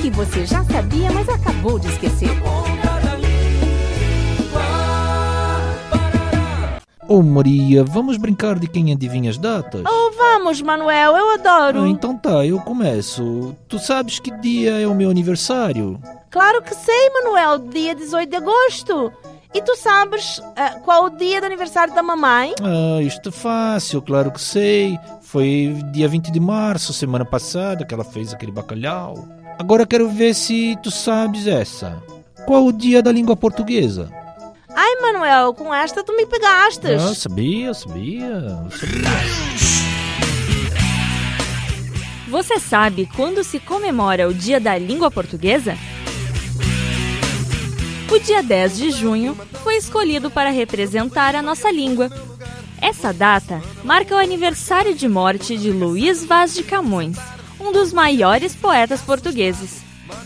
que você já sabia, mas acabou de esquecer. Ô Maria, vamos brincar de quem adivinha as datas? Oh, vamos, Manuel, eu adoro. Ah, então tá, eu começo. Tu sabes que dia é o meu aniversário? Claro que sei, Manuel, dia 18 de agosto. E tu sabes uh, qual o dia do aniversário da mamãe? Ah, isto é fácil, claro que sei. Foi dia 20 de março, semana passada, que ela fez aquele bacalhau. Agora quero ver se tu sabes essa. Qual o dia da língua portuguesa? Ai, Manuel, com esta tu me pegastes. Ah, sabia, sabia, sabia. Você sabe quando se comemora o Dia da Língua Portuguesa? O dia 10 de junho foi escolhido para representar a nossa língua. Essa data marca o aniversário de morte de Luís Vaz de Camões, um dos maiores poetas portugueses.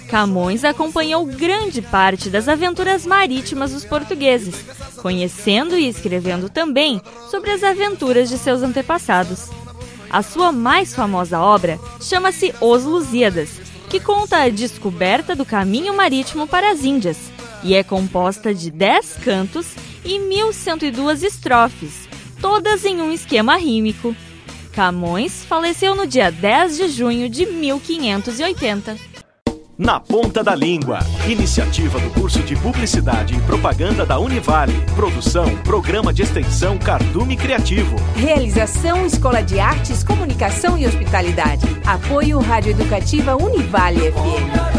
Camões acompanhou grande parte das aventuras marítimas dos portugueses, conhecendo e escrevendo também sobre as aventuras de seus antepassados. A sua mais famosa obra chama-se Os Lusíadas, que conta a descoberta do caminho marítimo para as Índias e é composta de 10 cantos e 1102 estrofes, todas em um esquema rímico. Camões faleceu no dia 10 de junho de 1580. Na Ponta da Língua. Iniciativa do curso de Publicidade e Propaganda da Univale. Produção, Programa de Extensão Cardume Criativo. Realização Escola de Artes, Comunicação e Hospitalidade. Apoio Rádio Educativa Univale FM.